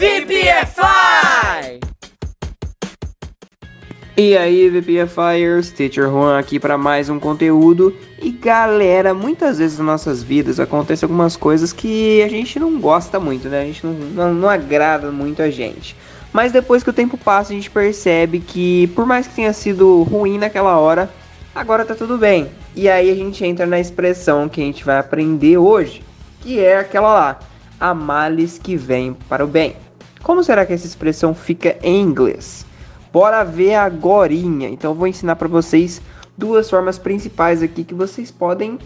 VPFI! E aí, VPFires, Teacher Juan aqui para mais um conteúdo. E galera, muitas vezes nas nossas vidas acontecem algumas coisas que a gente não gosta muito, né? A gente não, não, não agrada muito a gente. Mas depois que o tempo passa, a gente percebe que, por mais que tenha sido ruim naquela hora, agora tá tudo bem. E aí a gente entra na expressão que a gente vai aprender hoje, que é aquela lá: a males que vem para o bem. Como será que essa expressão fica em inglês? Bora ver agorinha. Então eu vou ensinar para vocês duas formas principais aqui que vocês podem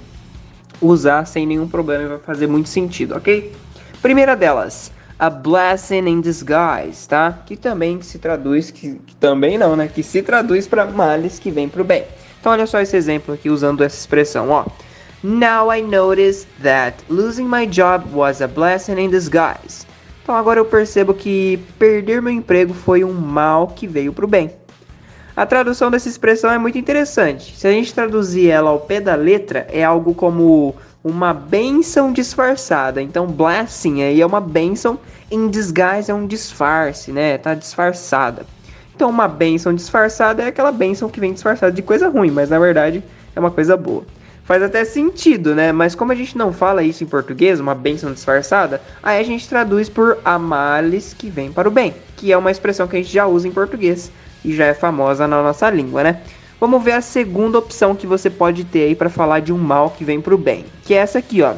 usar sem nenhum problema e vai fazer muito sentido, ok? Primeira delas, a blessing in disguise, tá? Que também se traduz, que, que também não, né? Que se traduz para males que vem pro bem. Então olha só esse exemplo aqui usando essa expressão, ó. Now I notice that losing my job was a blessing in disguise. Então agora eu percebo que perder meu emprego foi um mal que veio para o bem. A tradução dessa expressão é muito interessante. Se a gente traduzir ela ao pé da letra, é algo como uma bênção disfarçada. Então, blessing aí é uma bênção, in disguise é um disfarce, né? Tá disfarçada. Então, uma bênção disfarçada é aquela bênção que vem disfarçada de coisa ruim, mas na verdade é uma coisa boa faz até sentido, né? Mas como a gente não fala isso em português, uma bênção disfarçada, aí a gente traduz por amales que vem para o bem, que é uma expressão que a gente já usa em português e já é famosa na nossa língua, né? Vamos ver a segunda opção que você pode ter aí para falar de um mal que vem para o bem, que é essa aqui, ó.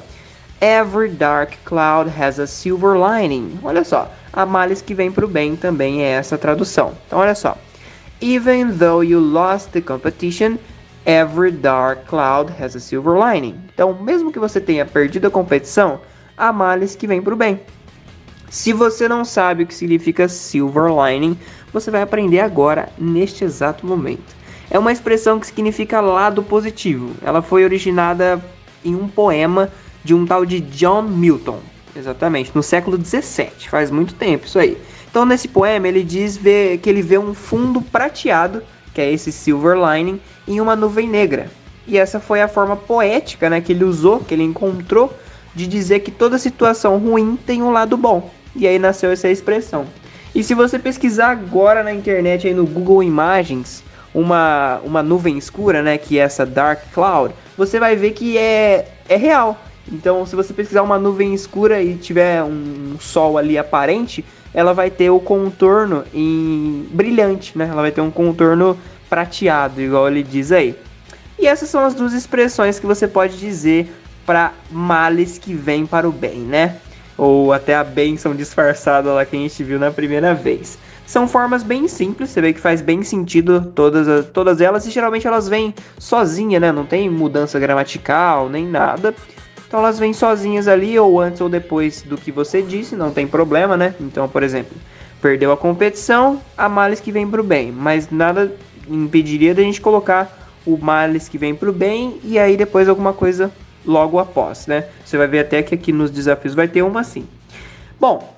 Every dark cloud has a silver lining. Olha só, a males que vem para o bem também é essa tradução. Então olha só. Even though you lost the competition, Every dark cloud has a silver lining. Então, mesmo que você tenha perdido a competição, há males que vêm para o bem. Se você não sabe o que significa silver lining, você vai aprender agora, neste exato momento. É uma expressão que significa lado positivo. Ela foi originada em um poema de um tal de John Milton, exatamente, no século 17, faz muito tempo isso aí. Então, nesse poema, ele diz que ele vê um fundo prateado que é esse silver lining, em uma nuvem negra. E essa foi a forma poética né, que ele usou, que ele encontrou, de dizer que toda situação ruim tem um lado bom. E aí nasceu essa expressão. E se você pesquisar agora na internet, aí no Google Imagens, uma, uma nuvem escura, né, que é essa dark cloud, você vai ver que é, é real. Então, se você pesquisar uma nuvem escura e tiver um sol ali aparente, ela vai ter o contorno em brilhante, né? Ela vai ter um contorno prateado, igual ele diz aí. E essas são as duas expressões que você pode dizer para males que vêm para o bem, né? Ou até a bênção disfarçada lá que a gente viu na primeira vez. São formas bem simples, você vê que faz bem sentido todas, todas elas e geralmente elas vêm sozinha, né? Não tem mudança gramatical nem nada. Então elas vêm sozinhas ali, ou antes ou depois do que você disse, não tem problema, né? Então, por exemplo, perdeu a competição, há males que vem para o bem, mas nada impediria da gente colocar o males que vem para o bem e aí depois alguma coisa logo após, né? Você vai ver até que aqui nos desafios vai ter uma assim. Bom,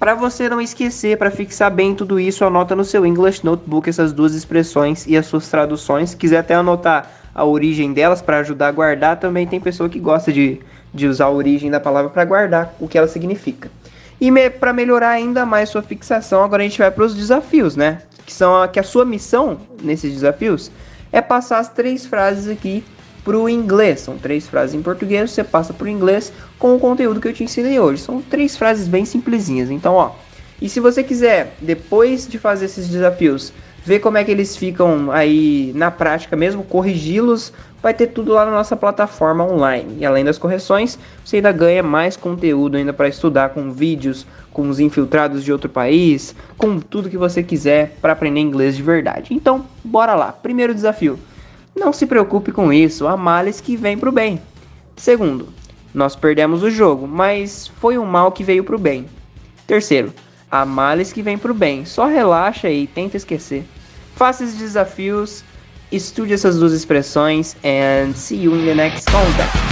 para você não esquecer, para fixar bem tudo isso, anota no seu English Notebook essas duas expressões e as suas traduções. Se quiser até anotar a origem delas para ajudar a guardar, também tem pessoa que gosta de, de usar a origem da palavra para guardar o que ela significa. E me, para melhorar ainda mais sua fixação, agora a gente vai para os desafios, né? Que são a, que a sua missão nesses desafios é passar as três frases aqui para o inglês. São três frases em português, você passa para o inglês com o conteúdo que eu te ensinei hoje. São três frases bem simplesinhas. Então, ó. E se você quiser, depois de fazer esses desafios, ver como é que eles ficam aí na prática mesmo, corrigi-los, vai ter tudo lá na nossa plataforma online. E além das correções, você ainda ganha mais conteúdo ainda para estudar com vídeos, com os infiltrados de outro país, com tudo que você quiser para aprender inglês de verdade. Então, bora lá. Primeiro desafio. Não se preocupe com isso, há males que vem pro bem. Segundo, nós perdemos o jogo, mas foi um mal que veio pro bem. Terceiro, há males que vem pro bem. Só relaxa e tenta esquecer. Faça esses desafios, estude essas duas expressões and see you in the next contact.